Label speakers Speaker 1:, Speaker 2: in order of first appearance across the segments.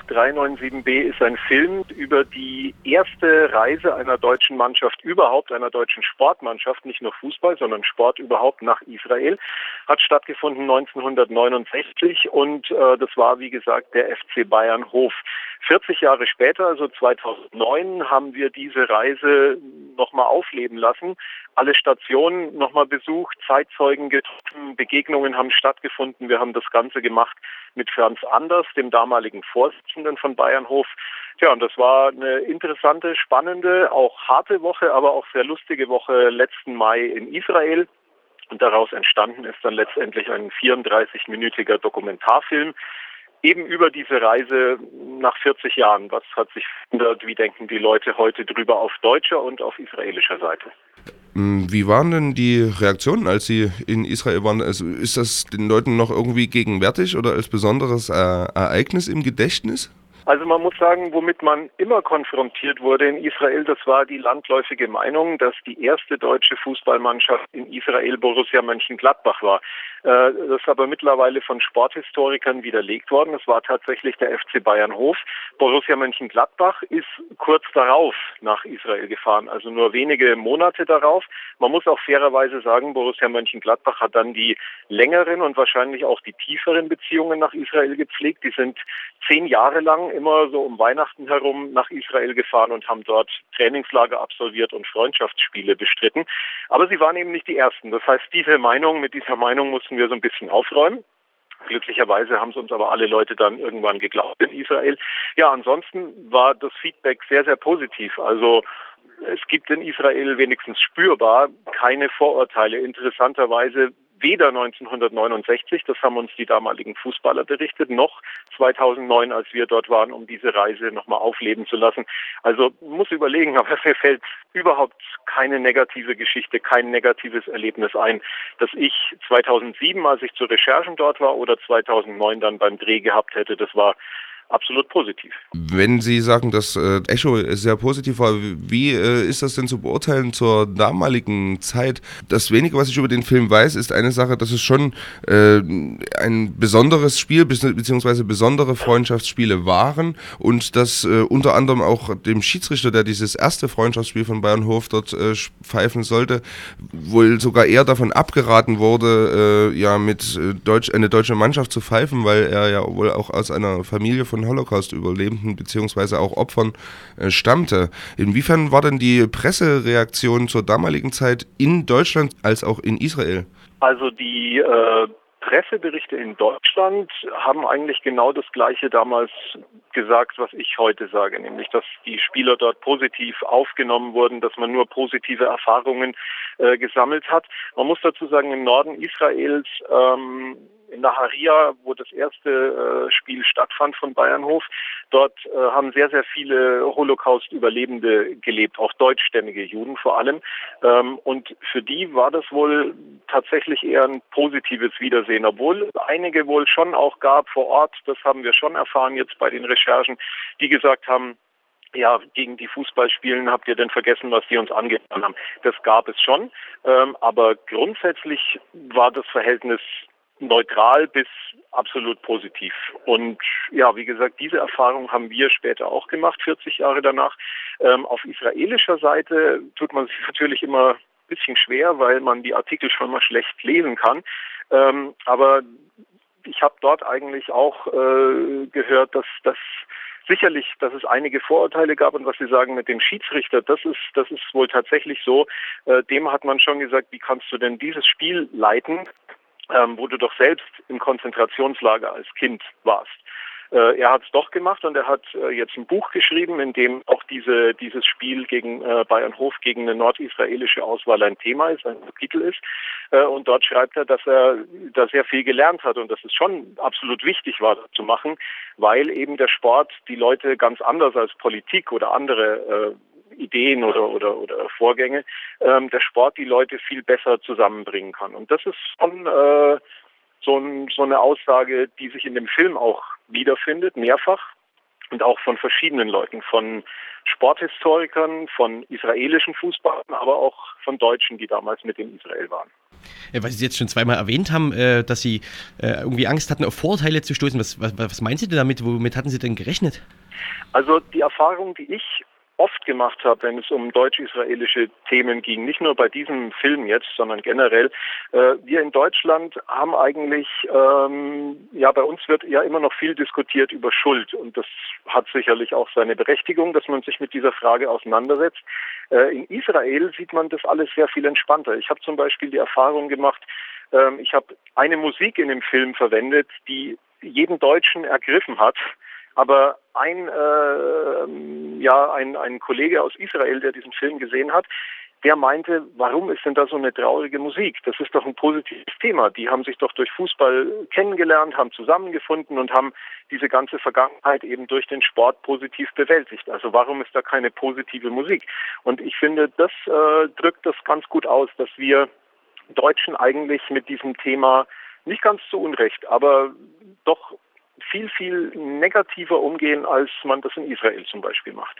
Speaker 1: 8397b ist ein Film über die erste Reise einer deutschen Mannschaft überhaupt, einer deutschen Sportmannschaft, nicht nur Fußball, sondern Sport überhaupt nach Israel. Hat stattgefunden 1969 und äh, das war, wie gesagt, der FC Bayern Hof. 40 Jahre später, also 2009, haben wir diese Reise nochmal aufleben lassen. Alle Stationen nochmal besucht, Zeitzeugen getroffen, Begegnungen haben stattgefunden. Wir haben das Ganze gemacht mit Franz Anders, dem damaligen Vorsitzenden von Bayernhof. Tja, und das war eine interessante, spannende, auch harte Woche, aber auch sehr lustige Woche letzten Mai in Israel. Und daraus entstanden ist dann letztendlich ein 34-minütiger Dokumentarfilm, eben über diese Reise nach 40 Jahren. Was hat sich verändert? Wie denken die Leute heute drüber auf deutscher und auf israelischer Seite?
Speaker 2: Hm, wie waren denn die Reaktionen, als Sie in Israel waren? Also ist das den Leuten noch irgendwie gegenwärtig oder als besonderes äh, Ereignis im Gedächtnis?
Speaker 1: Also man muss sagen, womit man immer konfrontiert wurde in Israel, das war die landläufige Meinung, dass die erste deutsche Fußballmannschaft in Israel Borussia Mönchengladbach war. Äh, das ist aber mittlerweile von Sporthistorikern widerlegt worden. Es war tatsächlich der FC Bayern Hof. Borussia Mönchengladbach ist kurz darauf nach Israel gefahren, also nur wenige Monate darauf. Man muss auch fairerweise sagen, Borussia Mönchengladbach hat dann die längeren und wahrscheinlich auch die tieferen Beziehungen nach Israel gepflegt. Die sind zehn Jahre lang immer so um Weihnachten herum nach Israel gefahren und haben dort Trainingslager absolviert und Freundschaftsspiele bestritten. Aber sie waren eben nicht die Ersten. Das heißt, diese Meinung, mit dieser Meinung mussten wir so ein bisschen aufräumen. Glücklicherweise haben es uns aber alle Leute dann irgendwann geglaubt in Israel. Ja, ansonsten war das Feedback sehr, sehr positiv. Also es gibt in Israel wenigstens spürbar keine Vorurteile. Interessanterweise weder 1969, das haben uns die damaligen Fußballer berichtet, noch 2009, als wir dort waren, um diese Reise nochmal aufleben zu lassen. Also muss überlegen, aber mir fällt überhaupt keine negative Geschichte, kein negatives Erlebnis ein, dass ich 2007, als ich zu Recherchen dort war, oder 2009 dann beim Dreh gehabt hätte. Das war absolut positiv.
Speaker 2: Wenn Sie sagen, dass äh, Echo sehr positiv war, wie äh, ist das denn zu beurteilen zur damaligen Zeit? Das wenige, was ich über den Film weiß, ist eine Sache, dass es schon äh, ein besonderes Spiel beziehungsweise besondere Freundschaftsspiele waren und dass unter anderem auch dem Schiedsrichter, der dieses erste Freundschaftsspiel von Bayernhof dort äh, pfeifen sollte, wohl sogar eher davon abgeraten wurde, ja mit Deutsch eine deutsche Mannschaft zu pfeifen, weil er ja wohl auch aus einer Familie von Holocaust-Überlebenden beziehungsweise auch Opfern äh, stammte. Inwiefern war denn die Pressereaktion zur damaligen Zeit in Deutschland als auch in Israel?
Speaker 1: Also die äh, Presseberichte in Deutschland haben eigentlich genau das Gleiche damals gesagt, was ich heute sage, nämlich dass die Spieler dort positiv aufgenommen wurden, dass man nur positive Erfahrungen äh, gesammelt hat. Man muss dazu sagen, im Norden Israels ähm, in Naharia, wo das erste äh, Spiel stattfand von Bayernhof. Dort äh, haben sehr, sehr viele Holocaust-Überlebende gelebt, auch deutschstämmige Juden vor allem. Ähm, und für die war das wohl tatsächlich eher ein positives Wiedersehen, obwohl einige wohl schon auch gab vor Ort, das haben wir schon erfahren jetzt bei den Recherchen, die gesagt haben, ja, gegen die Fußballspielen habt ihr denn vergessen, was die uns angetan haben. Das gab es schon, ähm, aber grundsätzlich war das Verhältnis neutral bis absolut positiv. Und ja, wie gesagt, diese Erfahrung haben wir später auch gemacht, 40 Jahre danach. Ähm, auf israelischer Seite tut man sich natürlich immer ein bisschen schwer, weil man die Artikel schon mal schlecht lesen kann. Ähm, aber ich habe dort eigentlich auch äh, gehört, dass das sicherlich, dass es einige Vorurteile gab und was Sie sagen mit dem Schiedsrichter, das ist, das ist wohl tatsächlich so. Äh, dem hat man schon gesagt, wie kannst du denn dieses Spiel leiten? Ähm, wo du doch selbst im Konzentrationslager als Kind warst. Äh, er hat es doch gemacht und er hat äh, jetzt ein Buch geschrieben, in dem auch diese, dieses Spiel gegen äh, Bayern Hof gegen eine nordisraelische Auswahl ein Thema ist, ein Kapitel ist. Äh, und dort schreibt er, dass er da sehr viel gelernt hat und dass es schon absolut wichtig war, das zu machen, weil eben der Sport die Leute ganz anders als Politik oder andere äh, Ideen oder, oder, oder Vorgänge, ähm, der Sport die Leute viel besser zusammenbringen kann. Und das ist schon äh, so, ein, so eine Aussage, die sich in dem Film auch wiederfindet, mehrfach und auch von verschiedenen Leuten, von Sporthistorikern, von israelischen Fußballern, aber auch von Deutschen, die damals mit in Israel waren.
Speaker 3: Weil Sie jetzt schon zweimal erwähnt haben, äh, dass Sie äh, irgendwie Angst hatten, auf Vorurteile zu stoßen. Was, was, was meinen Sie denn damit? Womit hatten Sie denn gerechnet?
Speaker 1: Also die Erfahrung, die ich oft gemacht habe, wenn es um deutsch-israelische Themen ging, nicht nur bei diesem Film jetzt, sondern generell. Äh, wir in Deutschland haben eigentlich, ähm, ja, bei uns wird ja immer noch viel diskutiert über Schuld und das hat sicherlich auch seine Berechtigung, dass man sich mit dieser Frage auseinandersetzt. Äh, in Israel sieht man das alles sehr viel entspannter. Ich habe zum Beispiel die Erfahrung gemacht, ähm, ich habe eine Musik in dem Film verwendet, die jeden Deutschen ergriffen hat aber ein, äh, ja, ein, ein Kollege aus Israel, der diesen Film gesehen hat, der meinte, warum ist denn da so eine traurige Musik? Das ist doch ein positives Thema. Die haben sich doch durch Fußball kennengelernt, haben zusammengefunden und haben diese ganze Vergangenheit eben durch den Sport positiv bewältigt. Also warum ist da keine positive Musik? Und ich finde, das äh, drückt das ganz gut aus, dass wir Deutschen eigentlich mit diesem Thema nicht ganz zu Unrecht, aber doch viel, viel negativer umgehen, als man das in Israel zum Beispiel macht.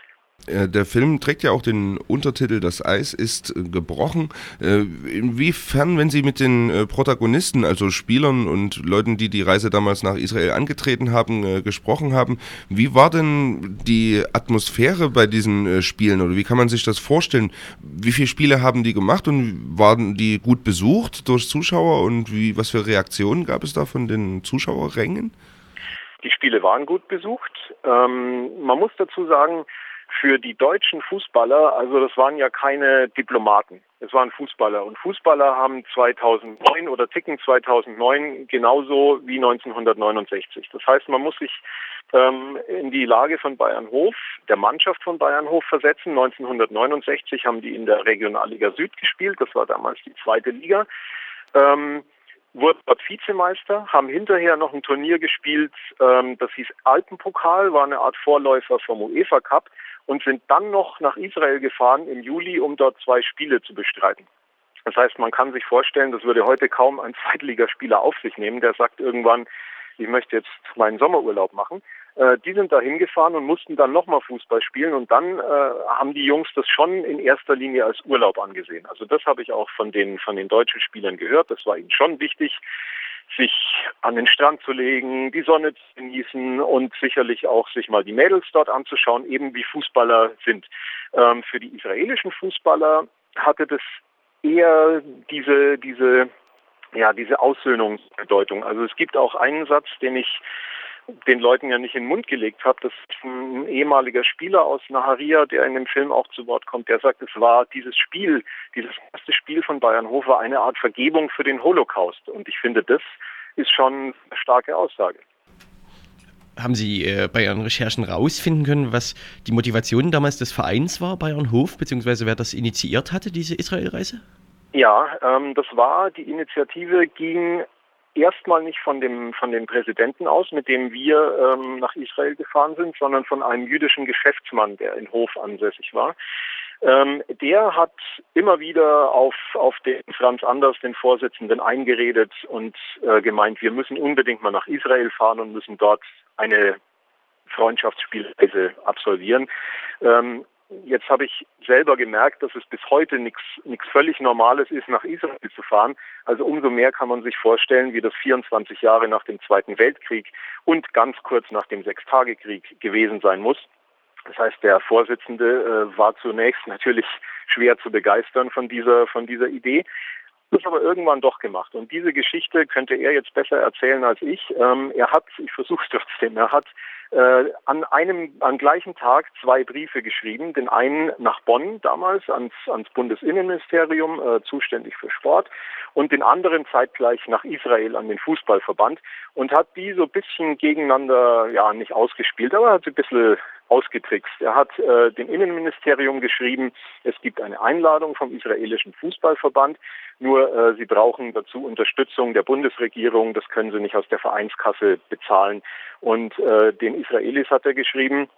Speaker 2: Äh, der Film trägt ja auch den Untertitel Das Eis ist äh, gebrochen. Äh, inwiefern, wenn Sie mit den Protagonisten, also Spielern und Leuten, die die Reise damals nach Israel angetreten haben, gesprochen haben, wie war denn die Atmosphäre bei diesen Spielen oder wie kann man sich das vorstellen? Wie viele Spiele haben die gemacht und waren die gut besucht durch Zuschauer und wie, was für Reaktionen gab es da von den Zuschauerrängen?
Speaker 1: Die Spiele waren gut besucht. Ähm, man muss dazu sagen, für die deutschen Fußballer, also das waren ja keine Diplomaten, es waren Fußballer. Und Fußballer haben 2009 oder ticken 2009 genauso wie 1969. Das heißt, man muss sich ähm, in die Lage von Bayern Hof, der Mannschaft von Bayern Hof versetzen. 1969 haben die in der Regionalliga Süd gespielt, das war damals die zweite Liga. Ähm, wurden dort Vizemeister, haben hinterher noch ein Turnier gespielt, ähm, das hieß Alpenpokal, war eine Art Vorläufer vom UEFA Cup und sind dann noch nach Israel gefahren im Juli, um dort zwei Spiele zu bestreiten. Das heißt, man kann sich vorstellen, das würde heute kaum ein Zweitligaspieler auf sich nehmen, der sagt irgendwann, ich möchte jetzt meinen Sommerurlaub machen. Äh, die sind da hingefahren und mussten dann nochmal Fußball spielen und dann äh, haben die Jungs das schon in erster Linie als Urlaub angesehen. Also das habe ich auch von den, von den deutschen Spielern gehört. Das war ihnen schon wichtig, sich an den Strand zu legen, die Sonne zu genießen und sicherlich auch sich mal die Mädels dort anzuschauen, eben wie Fußballer sind. Ähm, für die israelischen Fußballer hatte das eher diese, diese ja, diese Aussöhnungsbedeutung. Also es gibt auch einen Satz, den ich den Leuten ja nicht in den Mund gelegt habe. Das ist ein ehemaliger Spieler aus Naharia, der in dem Film auch zu Wort kommt. Der sagt, es war dieses Spiel, dieses erste Spiel von Bayern Hof war eine Art Vergebung für den Holocaust. Und ich finde, das ist schon eine starke Aussage.
Speaker 3: Haben Sie äh, bei Ihren Recherchen rausfinden können, was die Motivation damals des Vereins war, Bayern Hof, beziehungsweise wer das initiiert hatte, diese Israelreise?
Speaker 1: Ja, ähm, das war, die Initiative ging erstmal nicht von dem, von dem Präsidenten aus, mit dem wir ähm, nach Israel gefahren sind, sondern von einem jüdischen Geschäftsmann, der in Hof ansässig war. Ähm, der hat immer wieder auf, auf den Franz Anders, den Vorsitzenden, eingeredet und äh, gemeint, wir müssen unbedingt mal nach Israel fahren und müssen dort eine Freundschaftsspielreise absolvieren. Ähm, Jetzt habe ich selber gemerkt, dass es bis heute nichts völlig Normales ist, nach Israel zu fahren. Also umso mehr kann man sich vorstellen, wie das 24 Jahre nach dem Zweiten Weltkrieg und ganz kurz nach dem Sechstagekrieg gewesen sein muss. Das heißt, der Vorsitzende äh, war zunächst natürlich schwer zu begeistern von dieser, von dieser Idee das aber irgendwann doch gemacht. Und diese Geschichte könnte er jetzt besser erzählen als ich. Ähm, er hat, ich versuche trotzdem, er hat äh, an einem, am gleichen Tag zwei Briefe geschrieben. Den einen nach Bonn damals ans, ans Bundesinnenministerium, äh, zuständig für Sport, und den anderen zeitgleich nach Israel an den Fußballverband und hat die so ein bisschen gegeneinander, ja, nicht ausgespielt, aber hat sie ein bisschen ausgetrickst. Er hat äh, dem Innenministerium geschrieben, es gibt eine Einladung vom israelischen Fußballverband, nur äh, sie brauchen dazu Unterstützung der Bundesregierung, das können sie nicht aus der Vereinskasse bezahlen. Und äh, den Israelis hat er geschrieben,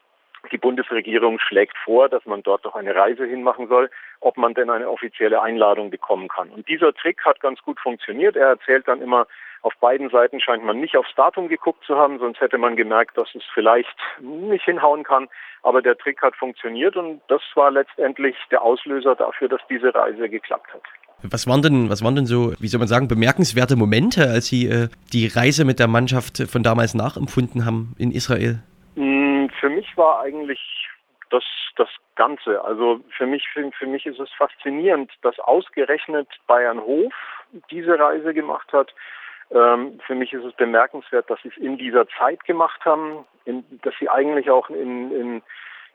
Speaker 1: die Bundesregierung schlägt vor, dass man dort doch eine Reise hinmachen soll, ob man denn eine offizielle Einladung bekommen kann. Und dieser Trick hat ganz gut funktioniert. Er erzählt dann immer, auf beiden Seiten scheint man nicht aufs Datum geguckt zu haben, sonst hätte man gemerkt, dass es vielleicht nicht hinhauen kann. Aber der Trick hat funktioniert und das war letztendlich der Auslöser dafür, dass diese Reise geklappt hat.
Speaker 3: Was waren denn, was waren denn so, wie soll man sagen, bemerkenswerte Momente, als Sie äh, die Reise mit der Mannschaft von damals nachempfunden haben in Israel?
Speaker 1: Mm, für mich war eigentlich das, das Ganze. Also für mich, für, für mich ist es faszinierend, dass ausgerechnet Bayern Hof diese Reise gemacht hat. Ähm, für mich ist es bemerkenswert, dass sie es in dieser Zeit gemacht haben, in, dass sie eigentlich auch in, in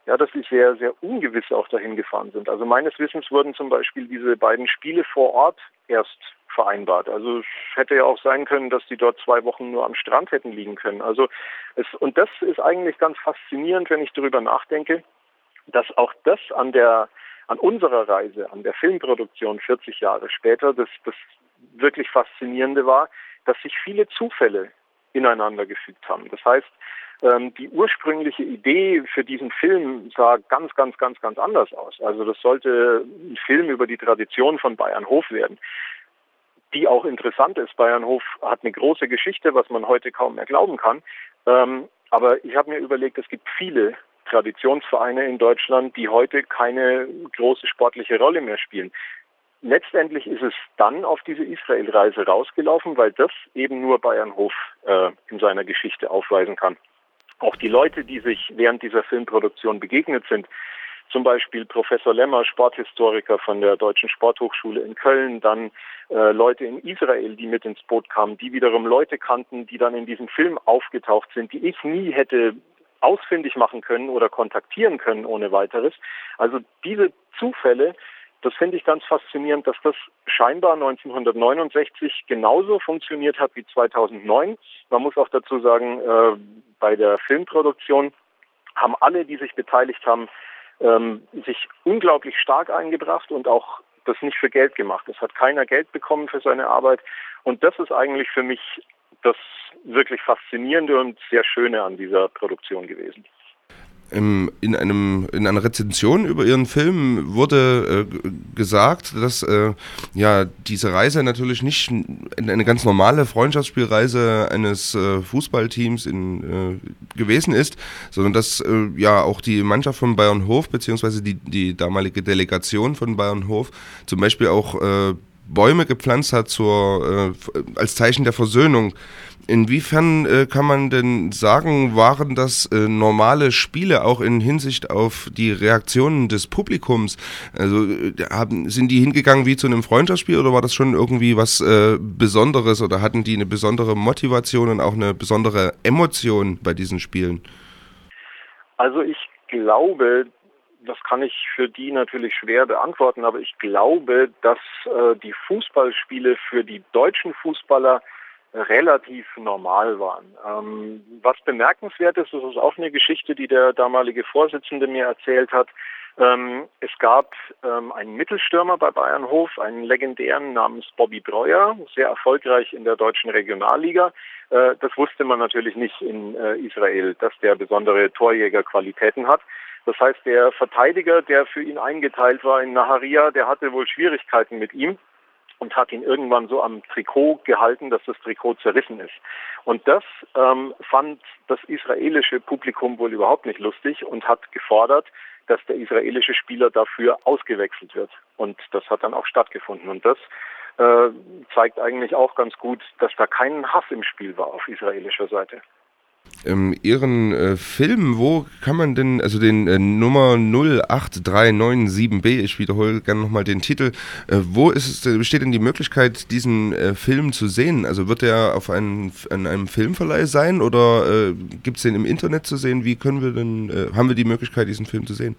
Speaker 1: ja, dass sie sehr, sehr ungewiss auch dahin gefahren sind. Also meines Wissens wurden zum Beispiel diese beiden Spiele vor Ort erst vereinbart. Also es hätte ja auch sein können, dass die dort zwei Wochen nur am Strand hätten liegen können. Also es, und das ist eigentlich ganz faszinierend, wenn ich darüber nachdenke, dass auch das an der, an unserer Reise, an der Filmproduktion 40 Jahre später, das, das wirklich Faszinierende war, dass sich viele Zufälle ineinander gefügt haben. Das heißt, ähm, die ursprüngliche Idee für diesen Film sah ganz, ganz, ganz, ganz anders aus. Also das sollte ein Film über die Tradition von Bayernhof werden, die auch interessant ist. Bayernhof hat eine große Geschichte, was man heute kaum mehr glauben kann. Ähm, aber ich habe mir überlegt, es gibt viele Traditionsvereine in Deutschland, die heute keine große sportliche Rolle mehr spielen. Letztendlich ist es dann auf diese Israel-Reise rausgelaufen, weil das eben nur Bayernhof äh, in seiner Geschichte aufweisen kann. Auch die Leute, die sich während dieser Filmproduktion begegnet sind, zum Beispiel Professor Lemmer, Sporthistoriker von der Deutschen Sporthochschule in Köln, dann äh, Leute in Israel, die mit ins Boot kamen, die wiederum Leute kannten, die dann in diesem Film aufgetaucht sind, die ich nie hätte ausfindig machen können oder kontaktieren können ohne weiteres. Also diese Zufälle, das finde ich ganz faszinierend, dass das scheinbar 1969 genauso funktioniert hat wie 2009. Man muss auch dazu sagen, äh, bei der Filmproduktion haben alle, die sich beteiligt haben, ähm, sich unglaublich stark eingebracht und auch das nicht für Geld gemacht. Es hat keiner Geld bekommen für seine Arbeit. Und das ist eigentlich für mich das wirklich Faszinierende und sehr Schöne an dieser Produktion gewesen.
Speaker 2: Im, in, einem, in einer Rezension über ihren Film wurde äh, gesagt, dass äh, ja diese Reise natürlich nicht eine ganz normale Freundschaftsspielreise eines äh, Fußballteams in, äh, gewesen ist, sondern dass äh, ja auch die Mannschaft von Bayern Hof beziehungsweise die, die damalige Delegation von Bayern Hof zum Beispiel auch äh, Bäume gepflanzt hat zur, als Zeichen der Versöhnung Inwiefern äh, kann man denn sagen, waren das äh, normale Spiele auch in Hinsicht auf die Reaktionen des Publikums? Also äh, haben, sind die hingegangen wie zu einem Freundschaftsspiel oder war das schon irgendwie was äh, Besonderes oder hatten die eine besondere Motivation und auch eine besondere Emotion bei diesen Spielen?
Speaker 1: Also ich glaube, das kann ich für die natürlich schwer beantworten, aber ich glaube, dass äh, die Fußballspiele für die deutschen Fußballer relativ normal waren. Ähm, was bemerkenswert ist, das ist auch eine Geschichte, die der damalige Vorsitzende mir erzählt hat. Ähm, es gab ähm, einen Mittelstürmer bei Bayernhof, einen legendären namens Bobby Breuer, sehr erfolgreich in der deutschen Regionalliga. Äh, das wusste man natürlich nicht in äh, Israel, dass der besondere Torjägerqualitäten hat. Das heißt, der Verteidiger, der für ihn eingeteilt war in Naharia, der hatte wohl Schwierigkeiten mit ihm und hat ihn irgendwann so am Trikot gehalten, dass das Trikot zerrissen ist. Und das ähm, fand das israelische Publikum wohl überhaupt nicht lustig und hat gefordert, dass der israelische Spieler dafür ausgewechselt wird. Und das hat dann auch stattgefunden. Und das äh, zeigt eigentlich auch ganz gut, dass da kein Hass im Spiel war auf israelischer Seite
Speaker 2: ähm, Ihren äh, Film, wo kann man denn, also den äh, Nummer 08397b, ich wiederhole gerne nochmal den Titel, äh, wo ist es, besteht denn die Möglichkeit, diesen äh, Film zu sehen? Also wird er auf einen, an einem Filmverleih sein oder äh, gibt es den im Internet zu sehen? Wie können wir denn, äh, haben wir die Möglichkeit, diesen Film zu sehen?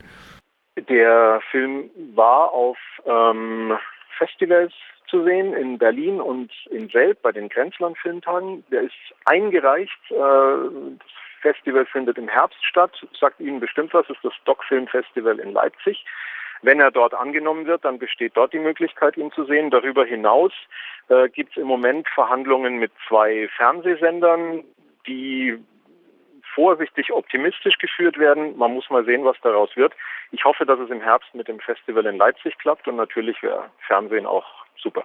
Speaker 1: Der Film war auf ähm, Festivals zu sehen in Berlin und in Selb bei den Grenzland Filmtagen. Der ist eingereicht. Äh, das Festival findet im Herbst statt. Sagt Ihnen bestimmt was, ist das Doc Film Festival in Leipzig. Wenn er dort angenommen wird, dann besteht dort die Möglichkeit, ihn zu sehen. Darüber hinaus äh, gibt es im Moment Verhandlungen mit zwei Fernsehsendern, die vorsichtig optimistisch geführt werden. Man muss mal sehen, was daraus wird. Ich hoffe, dass es im Herbst mit dem Festival in Leipzig klappt und natürlich wäre Fernsehen auch super.